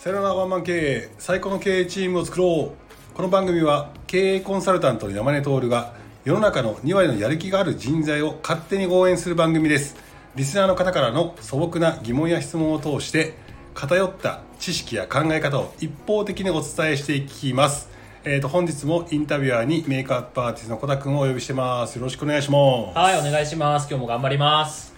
さよならワンマン経営最高の経営チームを作ろう。この番組は経営コンサルタントの山根徹が世の中の2割のやる気がある人材を勝手に応援する番組です。リスナーの方からの素朴な疑問や質問を通して偏った知識や考え方を一方的にお伝えしていきます。えー、と本日もインタビュアーにメイクアップアーティストの小田君をお呼びしてます。よろしくお願いします。はいお願いします。今日も頑張ります。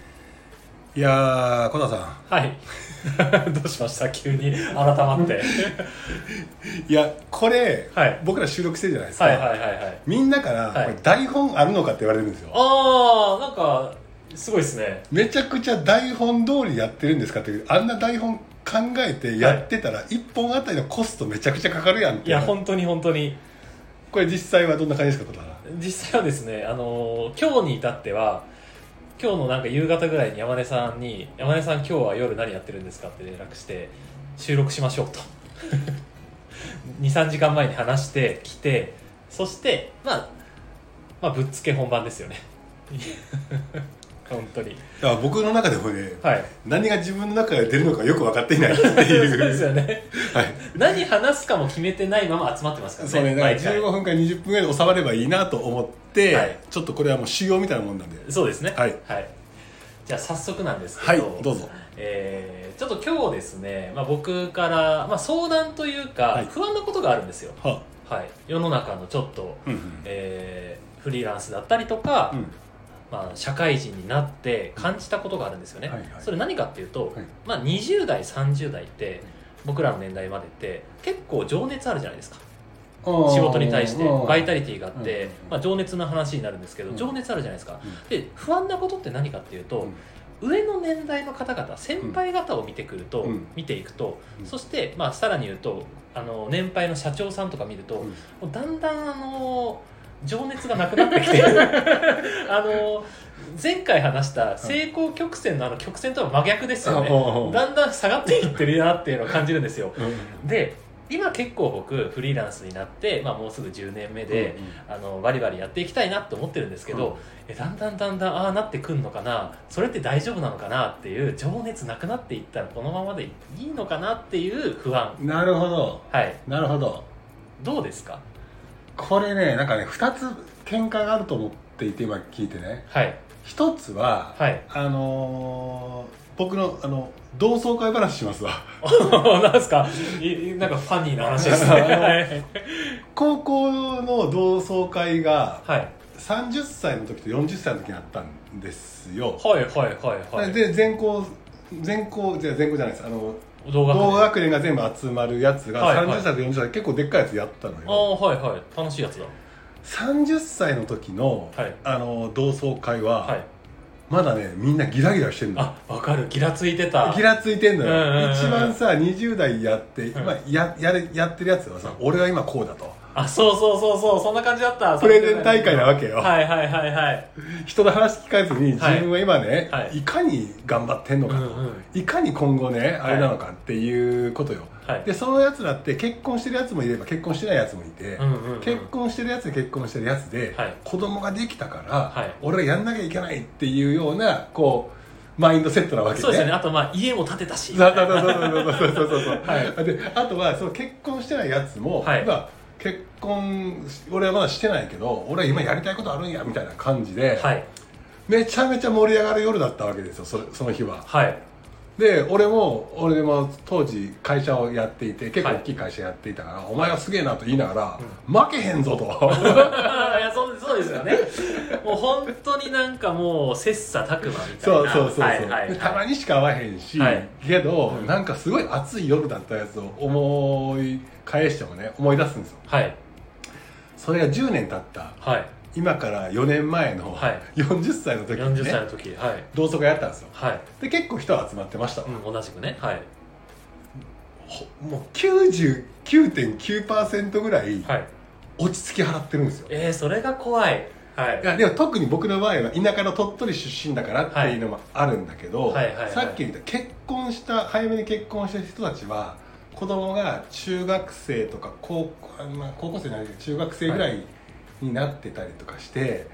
いやー小田さん。はい どうしました？急に。改まって。いやこれ、はい。僕ら収録してるじゃないですか、はいはいはいはい。みんなから、はい。これ台本あるのかって言われるんですよ。ああなんかすごいですね。めちゃくちゃ台本通りやってるんですかっていうあんな台本考えてやってたら1本あたりのコストめちゃくちゃかかるやんいや本当に本当に。これ実際はどんな感じですか実際はですねあのー今日に至っては今日のなんか夕方ぐらいに山根さんに「山根さん今日は夜何やってるんですか?」って連絡して収録しましょうと 23時間前に話して来てそしてまあまあぶっつけ本番ですよね 本当に。だから僕の中でもね、はい。何が自分の中で出るのかよく分かっていないってそう。いうですよね。はい。何話すかも決めてないまま集まってますからねそうねだから毎回。15分から20分ぐらいで収まればいいなと思って、はい。ちょっとこれはもう修行みたいなもんなんで。そうですね。はい。じゃあ早速なんですけはいど、どうぞ。えーちょっと今日ですね、まあ、僕から、まあ、相談というか、はい。不安なことがあるんですよ、は。はい、世の中のちょっと、うんうん。えーフリーランスだったりとか、うんまあ、社会人になって感じたことがあるんですよね、はいはい。それ何かっていうと、はい。まあ、20代30代って僕らの年代までって結構情熱あるじゃないですか。仕事に対してバイタリティがあってうん、まあ、情熱の話になるんですけど、うん。情熱あるじゃないですか、うん。で不安なことって何かっていうと、上の年代の方々先輩方を見てくると、うん。見ていくと、うん。そして、まあ、さらに言うとあの年配の社長さんとか見ると、だんだんあの情熱がなくなってきて あの前回話した成功曲線のあの曲線とは真逆ですよね、うん。だんだん下がっていってるなっていうのを感じるんですよ。うん。で今結構僕フリーランスになって、まあ、もうすぐ10年目で、あのバリバリやっていきたいなって思ってるんですけど、うん。えだんだんだんだんああなってくんのかなそれって大丈夫なのかなっていう情熱なくなっていったらこのままでいいのかなっていう不安。うんなるほど。はい。なるほど。どうですか？これねなんかね2つ喧嘩があると思っていて今聞いてね。はい。一つは、はい。あのー僕のあの同窓会話しますわ。なんですか？いなんかファニーな話ですね。はい。高校の同窓会がはい。30歳の時と40歳の時にあったんですよ、はいはいはいはい。で全校全校じゃ全校じゃないです。あの動画同学年が全部集まるやつがはいはい。30歳と40歳結構でっかいやつやったのあよ、あはいはい。楽しいやつだ。30歳の時の,、はい。あの同窓会は、はい。まだねみんなギラギラしてんの。あわかる。ギラついてた。ギラついてんのよ、うんうんうん一番さ20代やって、うん今ややれやってるやつはさ、俺は今こうだとあそうそうそうそうそんな感じだった。プレゼン大会なわけよ。はいはいはいはい。人の話聞かずに自分は今ね、はい、いかに頑張ってんのかと、うんうん、いかに今後ねあれなのかっていうことよ、はい、でそのやつらって結婚してるやつもいれば結婚してないやつもいて、うんうんうん、結婚してるやつ結婚してるやつで、はい、子供ができたから、はい、俺はやんなきゃいけないっていうようなこうマインドセットなわけ、ね、そうですね。あとまあ家も建てたし。そうそうそうそうそうそうそう、はい、であとはその結婚してないやつも、はい、結婚俺はまだしてないけど俺は今やりたいことあるんやみたいな感じで、はい。めちゃめちゃ盛り上がる夜だったわけですよそれその日は。はい。で俺も俺も当時会社をやっていて結構はい大きい会社やっていたから、お前はすげえなと言いながら、負けへんぞと。いやそうそうですよね。もう本当になんかもう切磋琢磨みたいな。そうそうそうそう、はいはいはい。でたまにしか会わへんし、はい。けど、うんなんかすごい暑い夜だったやつを思い返してもね思い出すんですよ。はい。それが10年経ったはい。今から4年前のはい。40歳の時に40歳ねの時はい。同窓会やったんですよ。はい、で結構人集まってました。わ、うん、同じくね。はい。ほもう99.9%ぐらいはい。落ち着き払ってるんですよ。えー、それが怖い。はい。いやでも特に僕の場合は田舎の鳥取出身だからっていうのもあるんだけど、はい。はい。はい。はい。さっき言った結婚した早めに結婚した人たちは子供が中学生とか高校,、まあ、高校生じゃないけど中学生ぐらいになってたりとかして、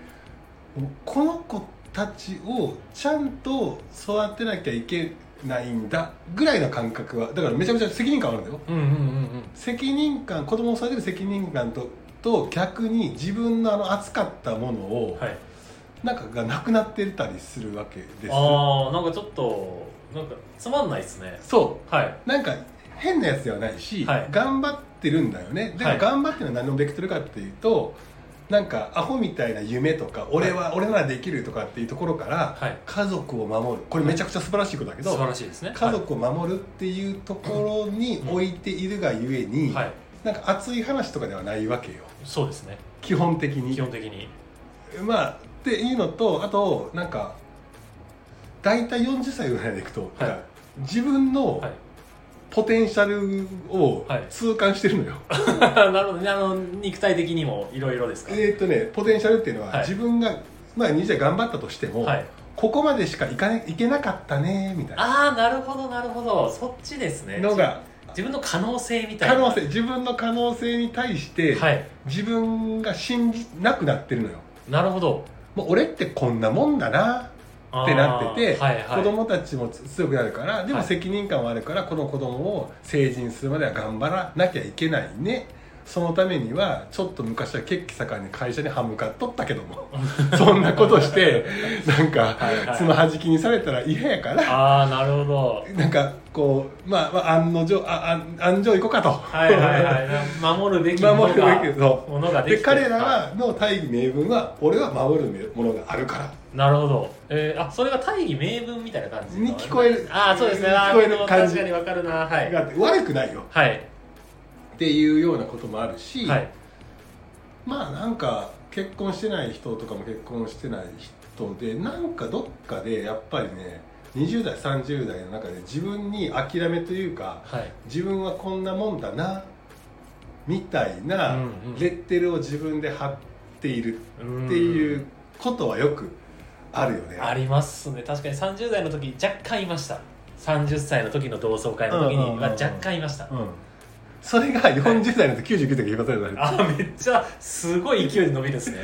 もうこの子たちをちゃんと育てなきゃいけないんだぐらいの感覚はだからめちゃめちゃ責任感あるんだよ。うんうんうんうん。責任感子供を育てる責任感とと逆に自分のあの扱ったものを、はい。なんかがなくなってたりするわけです。ああなんかちょっとなんかつまんないですね。そはい、うなんか変なやつではないし、はい。頑張ってるんだよね。でもはい頑張ってるのは何のベクトルかっていうとなんかアホみたいな夢とか俺は、俺ならできるとかっていうところから、はい。家族を守る。これめちゃくちゃ素晴らしいことだけど、素晴らしいですね。家族を守るっていうところに置いているがゆえに、はい、はい、なんか熱い話とかではないわけよ。そうですね。基本的に。基本的に。まあっていうのとあとなんか大体40歳ぐらいでいくと、はい。なんか自分のはいポテンシャルをはい。痛感してるのよ、なるほどね。あの肉体的にもいろいろですか？えーっとねポテンシャルっていうのは、はい。自分がまあ20代頑張ったとしても、はい。ここまでしかいかねいけなかったねみたいな。ああなるほどなるほど。そっちですね。のが自分の可能性みたいな。可能性自分の可能性に対して、はい。自分が信じなくなってるのよ。なるほど。もう俺ってこんなもんだなってなってて、はいはい、子供たちも強くなるからでもはい責任感はあるから、この子供を成人するまでは頑張らなきゃいけないね。そのためにはちょっと昔は血気盛んに会社に歯向かっとったけども。そんなことしてなんかはいはい。その弾きにされたら嫌やから。ああなるほど。なんかこうまあ、まあ、案の定ああ安城行こうかと。はいはいはい。守るべきもの守るがべきものができてで彼らはの大義名分は俺は守るものがあるからなるほど、えー、あそれが大義名分みたいな感じに聞こえる。ああそうですね。聞こえる感じ。確かにわかるな。はい。悪くないよ。はい。っていうようなこともあるし、はい。まあなんか結婚してない人とかも結婚してない人でなんかどっかでやっぱりね20代30代の中で自分に諦めというかはい。自分はこんなもんだなみたいなうんうん。レッテルを自分で貼っているうんっていうことはよくあるよね。ありますね。確かに30代の時若干いました。30歳の時の同窓会の時には若干いました。うん。それが40代の時99点が評価されたあめっちゃすごい勢いで伸びるんですね。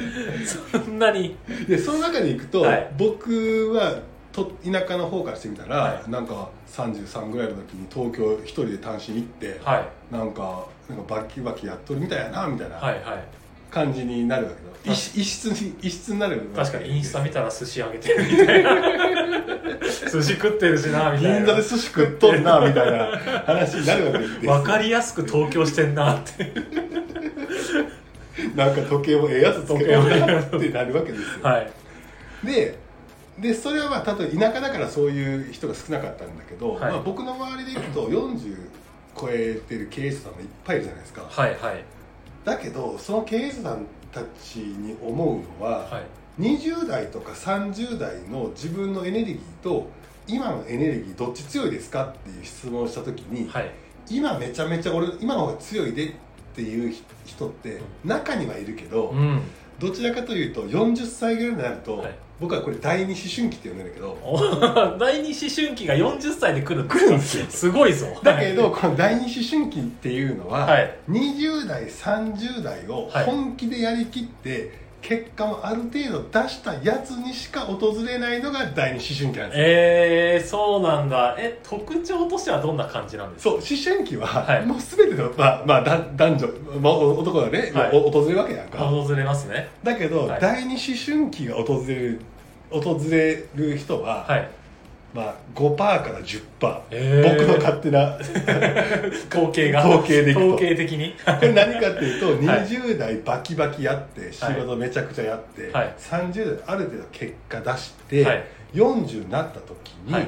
そんなに。でその中でいくと、はい。僕はと田舎の方からしてみたら、はなんか33ぐらいの時に東京一人で単身行って、はい。なんかなんかバキバキやっとるみたいやなみたいな。はいはい感じになるわけはいだ、異質異質に異質になる確かにインスタ見たら寿司あげてるみたいな。寿司食ってるしなみたいな。銀座で寿司食っとんなみたいな話になるわけです分かりやすく東京してんなって。なんか時計もええやつつけとんなってなるわけですよ、はい。ででそれはまあ例えば田舎だからそういう人が少なかったんだけど、はい。まあ、僕の周りでいくと40超えてる経営者さんもいっぱいいるじゃないですか。はいはいだけどその経営者さんたちに思うのは、はい。20代とか30代の自分のエネルギーと今のエネルギーどっち強いですかっていう質問をした時に、はい。今めちゃめちゃ俺今の方が強いでっていう人って中にはいるけど、うん。どちらかというと40歳ぐらいになると、はい僕はこれ第二思春期って呼んでるんだけど。お 第二思春期が40歳で来る来るんですよ。すごいぞ。だけどこの第二思春期っていうのは、はい。20代30代をはい。本気でやりきって、結果もある程度出したやつにしか訪れないのが第二思春期なんですよ。えー、そうなんだ。え特徴としてはどんな感じなんですか？そう思春期は、はい。もう全ての、まあまあ、だ男女、まあ、お男がね、はい。お訪れるわけやんか、訪れますね。だけど、はい。第二思春期が訪れる訪れる人は、はい。まあ、5%から10%、えー。僕の勝手な 統計が。統計で統計的に。これ何かっていうとはい。20代バキバキやって仕事めちゃくちゃやって、はい。30代ある程度結果出して、はい。40になった時にはい。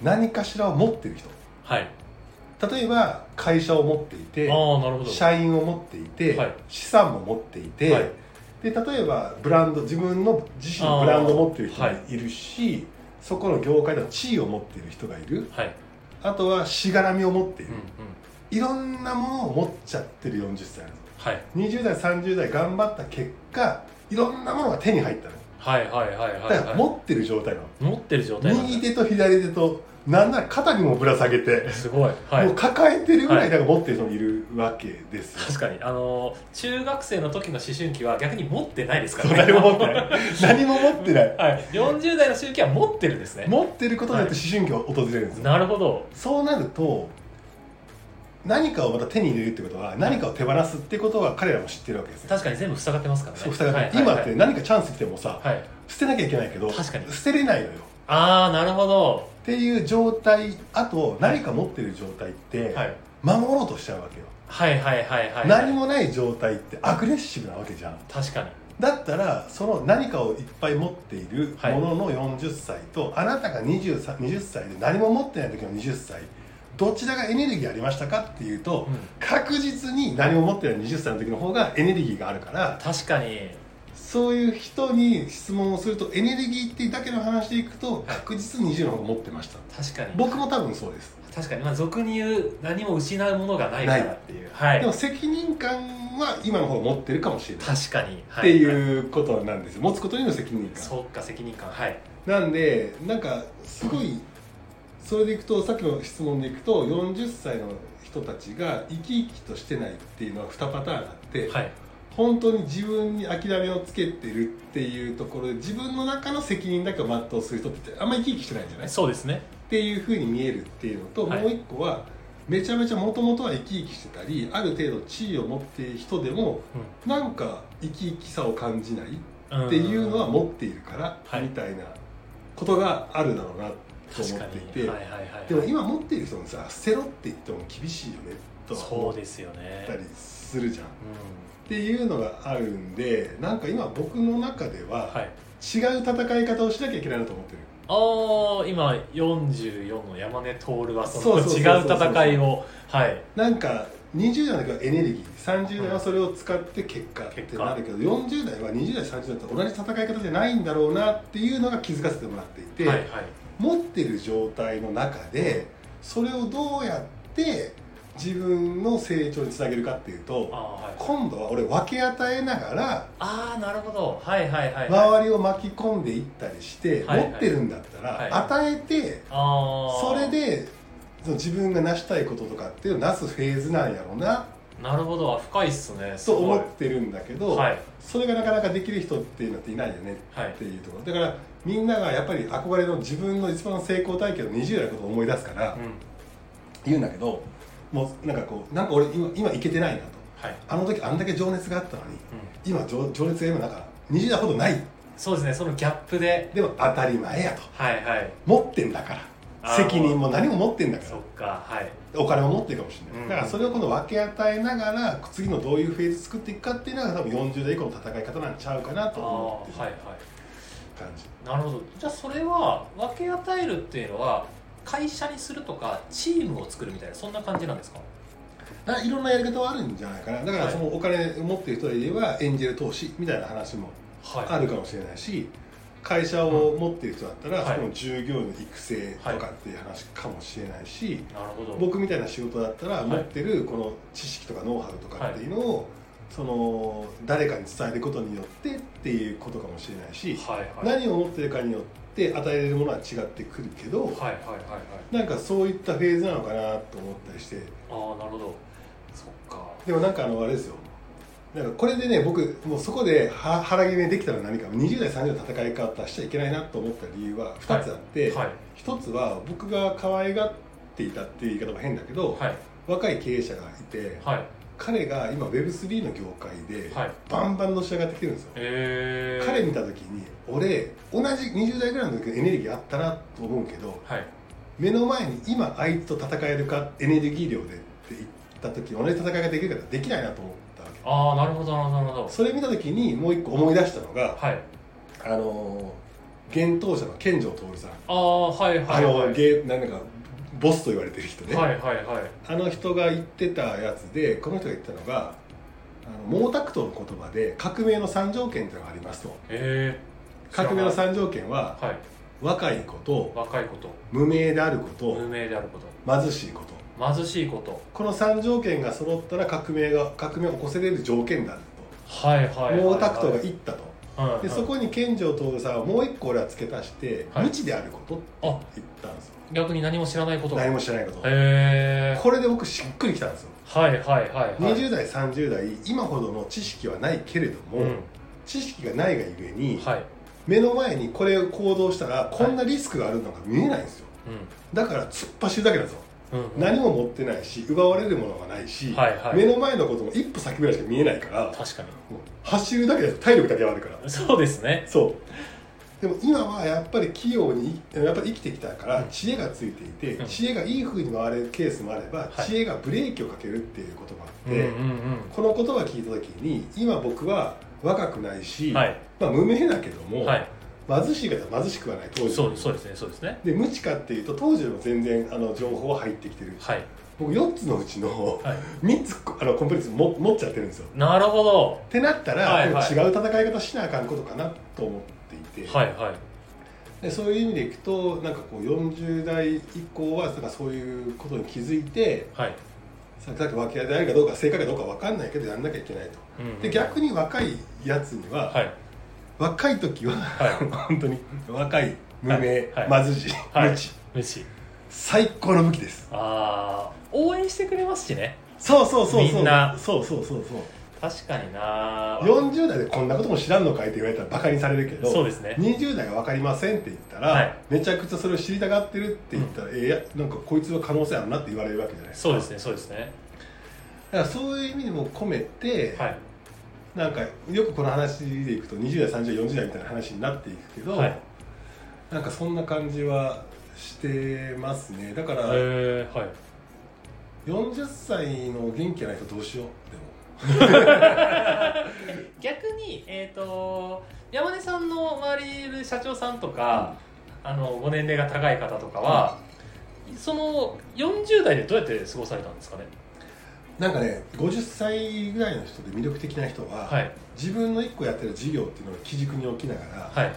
何かしらを持ってる人。はい。例えば会社を持っていてああなるほど。社員を持っていて、はい。資産も持っていて、はいで例えばブランド自分の自身のブランドを持ってる人がいるし、そこの業界での地位を持っている人がいる。はい。あとはしがらみを持っている。うん、うん。いろんなものを持っちゃってる40歳なのはい。20代30代頑張った結果いろんなものが手に入ったの。はいはいはいはい、だからはい、持ってる状態なの、持ってる状態右手と左手となんなら肩にもぶら下げて、すごい。はい。もう抱えてるぐらはい。いなんか持ってる人もいるわけですよ、確かに。あの中学生の時の思春期は逆に持ってないですからね。何も持ってない。何も持ってない。はい、40代の思春期は持ってるんですね。持ってることによって思春期を訪れるんですよ、なるほど。そうなると何かをまた手に入れるってことは何かを手放すってことは彼らも知ってるわけですよ。確かに全部塞がってますからね。塞がってはい。今って何かチャンス来てもさ、はい、はい捨てなきゃいけないけど確かに。捨てれないのよ。ああなるほどっていう状態あと何か持ってる状態ってはい。守ろうとしちゃうわけよ、はいはいはいはい何もない状態ってアグレッシブなわけじゃん。確かに。だったらその何かをいっぱい持っているはい。ものの40歳と、あなたが 20, 20歳で何も持ってない時の20歳どちらがエネルギーありましたかっていうと、うん。確実に何も持ってない20歳の時の方がエネルギーがあるから確かにそういう人に質問をするとエネルギーってだけの話でいくと確実に20の方が持ってました。確かに。僕も多分そうです。確かに。まあ俗に言う何も失うものがないからっていう。はい。でも責任感は今の方が持ってるかもしれない。確かに、はっていうことなんですよ。持つことにも責任感。そうか責任感。はい。なんでなんかすごいそれでいくとさっきの質問でいくと40歳の人たちが生き生きとしてないっていうのは2パターンあって、はい本当に自分に諦めをつけてるっていうところで自分の中の責任だけを全うする人ってあんまり生き生きしてないんじゃない？っそうですね。ていうふうに見えるっていうのと、はい。もう一個はめちゃめちゃもともとは生き生きしてたりある程度地位を持っている人でもなんか生き生きさを感じないうんっていうのは持っているから、はい。みたいなことがあるだろうなと思っていて、はいはいはいでも今持っている人もさ捨てろって言っても厳しいよねとは思っそうですよね。たりするじゃん。っうていうのがあるんでなんか今僕の中ではんはい。違う戦い方をしなきゃいけないなと思ってる。ああ今44の山根徹はそのそうそうそうそう違う戦いをはい。なんか20代の時はエネルギー。30代はそれを使って結果ってなるけど40代は20代30代と同じ戦い方じゃないんだろうなっていうのが気づかせてもらっていて、はいはい。持ってる状態の中でそれをどうやって自分の成長につなげるかっていうとはい。今度は俺分け与えながらああなるほど。はいはいはい。はい周りを巻き込んでいったりしてはいはい。持ってるんだったはい。ら与えてそれで自分が成したいこととかっていうのをなすフェーズなんやろうな。なるほど。深いっすね。すと思ってるんだけどはい。それがなかなかできる人っていうのっていないよねはいっていうところ。だからみんながやっぱり憧れの自分の一番成功体験の20代のことを思い出すからうん。言うんだけどもうなんかこうなんか俺今今いけてないなと。はい。あの時あんだけ情熱があったのにうん。今情情熱が今なんか20代ほどない。そうですねそのギャップで。でも当たり前やと。はいはい。持ってんだから。責任も何も持ってんだかそっらかはい。お金も持ってるかもしれない、うん。だからそれを今度分け与えながら次のどういうフェーズ作っていくかっていうのが多分40代以降の戦い方なんちゃうかなあとあ思ってるはいはい。感じ、なるほど。じゃあそれは分け与えるっていうのは会社にするとかチームを作るみたいなそんな感じなんですか？だからいろんなやり方はあるんじゃないかな。だからはい。そのお金を持っている人で言えばエンジェル投資みたいな話もはい。あるかもしれないし会社を持っている人だったら、はい。そこの従業員の育成とかっていう話かもしれないし、僕みたいな仕事だったらい。持ってるこの知識とかノウハウとかっていうのを、その誰かに伝えることによってっていうことかもしれないし、はい。はい。何を持ってるかによって与えれるものは違ってくるけど、はいはいはいはい。なんかそういったフェーズなのかなと思ったりして。ああなるほど。そっか。でもなんかあのあれですよ。なんかこれでね僕もうそこでは腹決めできたら何か。20代30代の戦い方しちゃいけないなと思った理由は2つあって、はい1つは僕が可愛がっていたっていう言い方も変だけど、はい。若い経営者がいてはい彼が今 Web3 の業界ではい。バンバンのし上がってきてるんですよ、えー、彼見た時に俺同じ20代ぐらいの時のエネルギーあったなと思うけどはい。目の前に今あいつと戦えるかエネルギー量でって言った時同じ戦いができるかできないなと思ったわけ。ああなるほどなるほどそれ見た時にもう一個思い出したのがはい。あの幻冬者の健城徹さん、ああはいはいあはい。のゲなんかボスと言われてる人ね、はいはいはい。あの人が言ってたやつでこの人が言ったのがあの毛沢東の言葉で革命の3条件っていうのがありますと。え。ー、革命の知ら3条件ははい。若いこと若いこと。無名であること無名であること。貧しいこと。貧しいこと。この3条件が揃ったら革命が革命を起こせれる条件だと。はいはいはい、はい、毛沢東が言ったとでそこに健丈徹さんはもう一個俺は付け足して、はい。無知であることってあ言ったんですよ。逆に何も知らないことが。何も知らないこと。へえこれで僕しっくりきたんですよ、はいはいはいはい。20代30代今ほどの知識はないけれども、うん。知識がないがゆえに、はい。目の前にこれを行動したらこんなリスクがあるのが見えないんですよ。だから突っ走るだけなんですよ、うんうんうん何も持ってないし奪われるものがないし、はいはい。目の前のことも一歩先ぐらいしか見えないから確かに。走るだけで体力だけはあるから。そうですね。そう。でも今はやっぱり器用にやっぱり生きてきたからうん。知恵がついていて、うん。知恵がいい風に回れるケースもあれば、はい。知恵がブレーキをかけるっていうこともあって、うんうんこの言葉を聞いた時に今僕は若くないし、うんはい。まあ、無名だけども、はい貧しい方は貧しくはない当時。そうそうですねそうですね。で無知かっていうと当時でも全然あの情報は入ってきてる。はい。僕4つのうちのはい。3つあのコンプリートも持っちゃってるんですよ。なるほど。ってなったら、はいはい。違う戦い方しなあかんことかなと思っていて、はいはい。でそういう意味でいくとなんかこう40代以降はなんかそういうことに気づいてはい。さっき訳ありであるかどうか正解かどうか分かんないけどやんなきゃいけないと。うんうん。で逆に若いやつには、はい若い時は、はい。本当に。若い無名、はい。貧しい、はい。無知。無視最高の武器です。ああ応援してくれますしね。そうそうそうそう。みんな。そうそうそうそう。確かにな40代でこんなことも知らんのかいって言われたらバカにされるけどそうですね。20代が分かりませんって言ったら、はい。めちゃくちゃそれを知りたがってるって言ったら、えーいやなんかこいつは可能性あるなって言われるわけじゃないですか。そうですねそうですね。だからそういう意味でも込めて、はいなんかよくこの話でいくと20代30代40代みたいな話になっていくけど、はい。なんかそんな感じはしてますね。だから、はい。40歳の元気ないとどうしようでも。逆にえっ、と山根さんの周りにいる社長さんとか、あのご年齢が高い方とかは、その40代でどうやって過ごされたんですかね？なんかね50歳ぐらいの人で魅力的な人は、はい。自分の一個やってる事業っていうのを基軸に置きながら、はい。やっ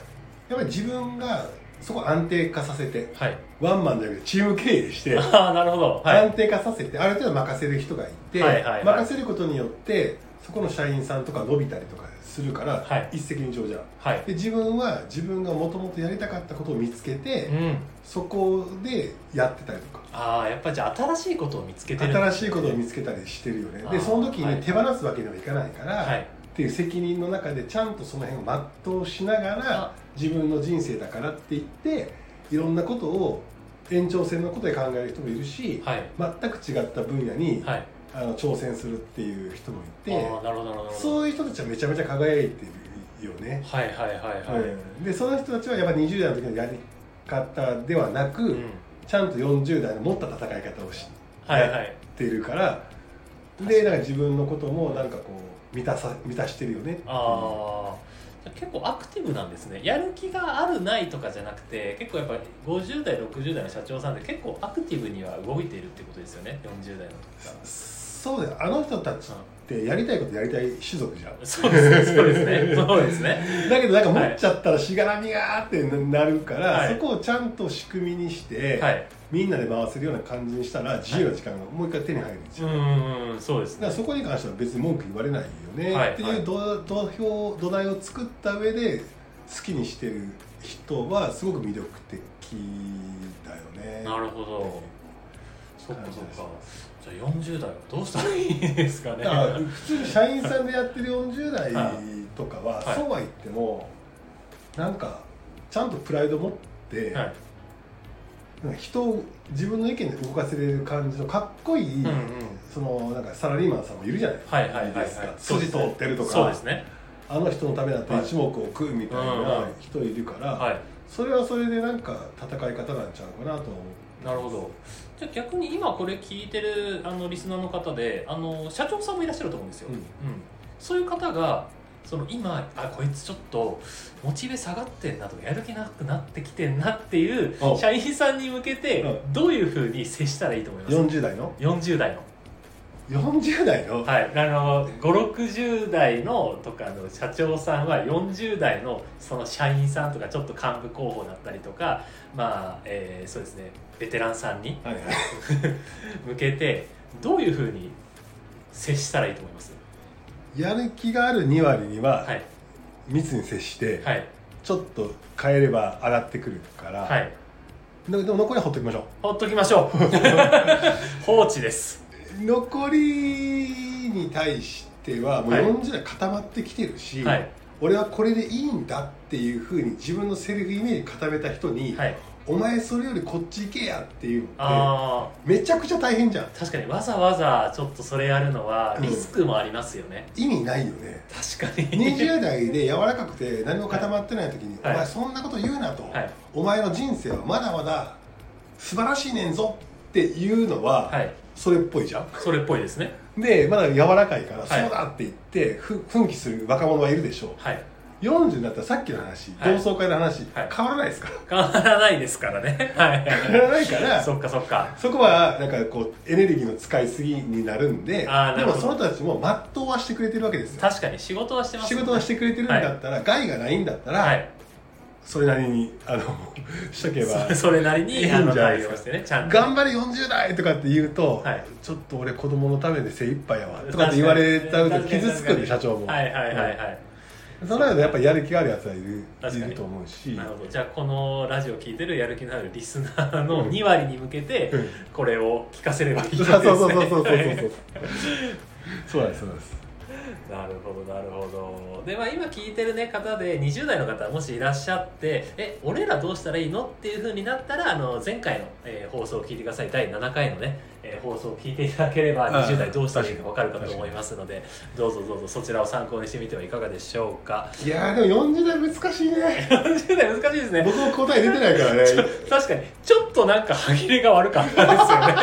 ぱり自分がそこを安定化させてはい。ワンマンじゃなくてチーム経営して、ああなるほど。はい。安定化させてある程度任せる人がいて、はいはいはい。任せることによってそこの社員さんとか伸びたりとかするから、はい。一石二鳥じゃん。はい。で自分は自分がもともとやりたかったことを見つけて、うん。そこでやってたりとか。ああやっぱりじゃあ新しいことを見つけてる。新しいことを見つけたりしてるよね。でその時はい。に手放すわけにはいかないから、はい。っていう責任の中でちゃんとその辺を全うしながらあ。自分の人生だからって言っていろんなことを延長線のことで考える人もいるし、はい。全く違った分野に、はいあの挑戦するっていう人もいてそういう人たちはめちゃめちゃ輝いてるよね、はいはいはいはい、うんでその人たちはやっぱ20代の時のやり方ではなく、うん。ちゃんと40代の持った戦い方をしはいはいやってるからでなんか自分のこともなんかこう満たさ満たしてるよねああ結構アクティブなんですね。やる気があるないとかじゃなくて結構やっぱり50代60代の社長さんで結構アクティブには動いているってことですよね。40代の時からそうだよ。あの人たちってやりたいことやりたい種族じゃん。そうですね。そうですね。そうですね。だけどなんか持っちゃったらしがらみがーってなるから、はい。そこをちゃんと仕組みにして、はい。みんなで回せるような感じにしたら自由な時間がもう一回手に入るん。ですよ、うん。そうですね。だからそこに関しては別に文句言われないよね、はい。っていう土土俵土台を作った上で好きにしてる人はすごく魅力的だよね。なるほど。そっかそっかじゃあ40代はどうしたらいいですかね。普通に社員さんでやってる40代とかは、はい。そうは言ってもなんかちゃんとプライド持って、はい。なんか人を自分の意見で動かせれる感じのかっこいい、うんうん。そのなんかサラリーマンさんもいるじゃないはいはいはいはい。ですか。筋通ってるとかそうですね。あの人のためだってはい一目置くみたいなん人いるから、はい。それはそれでなんか戦い方なんちゃうかなと思う。なるほどじゃあ逆に今これ聞いてるあのリスナーの方であの社長さんもいらっしゃると思うんですよ、うん。そういう方がその今あこいつちょっとモチベ下がってんなとかやる気なくなってきてんなっていうお社員さんに向けてうどういうふうに接したらいいと思います？40代の？40代の40代の、はい。あの560代のとかの社長さんは40代のその社員さんとかちょっと幹部候補だったりとかまあ、えーそうですね。ベテランさんにはいはい。向けてどういうふうに接したらいいと思います？やる気がある2割には、はい。密に接して、はい。ちょっと変えれば上がってくるから、はい。ででも残りはほっときましょほっときましょう。放 置です。う残りに対してはもうはい。40代固まってきてるし、はい。俺はこれでいいんだっていうふうに自分のセルフイメージ固めた人に、はい。お前それよりこっち行けやっていうのってあめちゃくちゃ大変じゃん。あ確かにわざわざちょっとそれやるのはうん。リスクもありますよね、意味ないよね。確かに。20代で柔らかくて何も固まってない時に、はい。お前そんなこと言うなと、はい。お前の人生はまだまだ素晴らしいねんぞっていうのは、はいそれっぽいじゃん。それっぽいですね。でまだ柔らかいから、はい。そうだって言ってふ奮起する若者はいるでしょう。はい。40になったらさっきの話、はい。同窓会の話、はい。変わらないですか？変わらないですからね。はい。変わらないからそっかそっか。そこはなんかこうエネルギーの使いすぎになるんでであーなるほど。もその人たちも全うはしてくれてるわけですよ。確かに仕事はしてます仕事はしてくれてるんだったら、害がないんだったら、はいそれなりにあの しとけばそそれなりいいんじゃないですか。ねちゃんと。頑張れ40代とかって言うと、はい。ちょっと俺子供のためで精一杯やわとかって言われたら傷つくんで社長も。はいはいはいはい、その間やっぱやる気があるやつはいるいると思うし。なるほどじゃあこのラジオ聞いてるやる気のあるリスナーの2割に向けてうん。これを聞かせればいいですね。そうそうそうそうそうそう。そうなんですそうなんですなるほどなるほど。でまあ今聞いてる、ね、方で20代の方もしいらっしゃってえ俺らどうしたらいいの？っていうふうになったらあの前回の、えー放送を聞いてください。第7回のね、えー放送を聞いていただければああ20代どうしたらいいか分かるかと思いますのでどうぞどうぞそちらを参考にしてみてはいかがでしょうか。いやーでも40代難しいね。40代難しいですね。僕も答え出てないからね。確かにちょっとなんか歯切れが悪かったですよね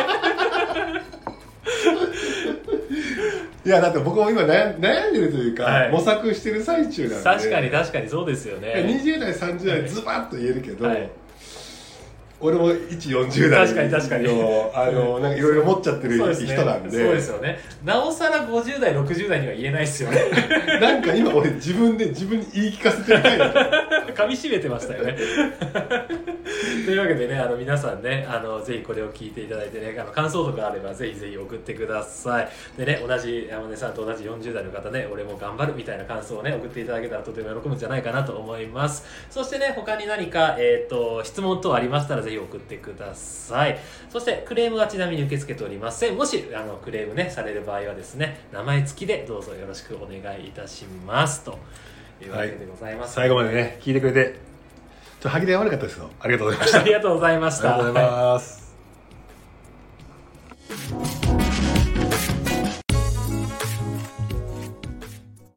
いやだって僕も今悩ん悩んでるというか、はい。模索してる最中なんで。確かに確かにそうですよね。20代30代ズバッと言えるけど、はい。俺も一40代確かに確かに。のあのなんかいろいろ持っちゃってるそうですね。人なんで。そうですよね。なおさら50代60代には言えないですよね。なんか今俺自分で自分に言い聞かせてる回だ噛み締めてましたよね。というわけでねあの皆さんねあのぜひこれを聞いていただいてねあの感想とかあればぜひぜひ送ってください。でね同じ山根さんと同じ40代の方ね俺も頑張るみたいな感想をね送っていただけたらとても喜ぶんじゃないかなと思います。そしてね他に何か、えー、と質問等ありましたらぜひ送ってください。そしてクレームはちなみに受け付けておりません。もしあのクレームねされる場合はですね名前付きでどうぞよろしくお願いいたしますと。いうわけでございます、はい、最後までね聞いてくれてちょっと歯切れ悪かったですけどありがとうございました。ありがとうございました。ありがとうございます、